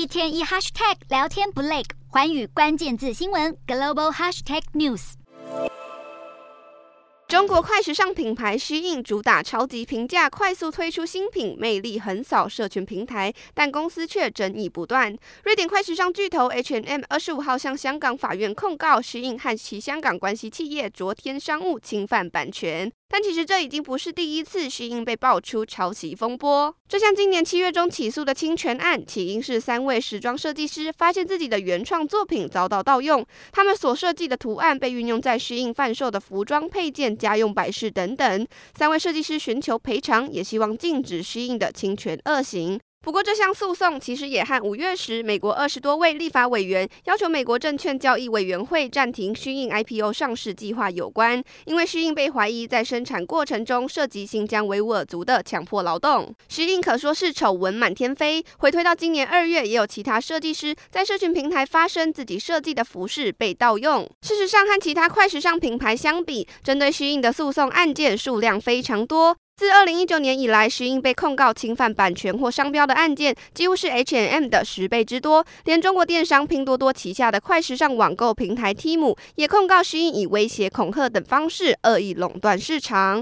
一天一 hashtag 聊天不累，寰宇关键字新闻 global hashtag news。中国快时尚品牌 SHEIN 主打超级平价，快速推出新品，魅力横扫社群平台，但公司却争议不断。瑞典快时尚巨头 H&M 二十五号向香港法院控告 SHEIN 和其香港关系企业昨天商务侵犯版权。但其实这已经不是第一次徐英被爆出抄袭风波。这像今年七月中起诉的侵权案，起因是三位时装设计师发现自己的原创作品遭到盗用，他们所设计的图案被运用在虚应贩售的服装配件、家用摆饰等等。三位设计师寻求赔偿，也希望禁止虚应的侵权恶行。不过，这项诉讼其实也和五月时美国二十多位立法委员要求美国证券交易委员会暂停虚印 IPO 上市计划有关，因为虚印被怀疑在生产过程中涉及新疆维吾尔族的强迫劳动。虚印可说是丑闻满天飞，回推到今年二月，也有其他设计师在社群平台发声，自己设计的服饰被盗用。事实上，和其他快时尚品牌相比，针对虚印的诉讼案件数量非常多。自二零一九年以来石英被控告侵犯版权或商标的案件几乎是 H&M 的十倍之多。连中国电商拼多多旗下的快时尚网购平台 Temu 也控告石英以威胁、恐吓等方式恶意垄断市场。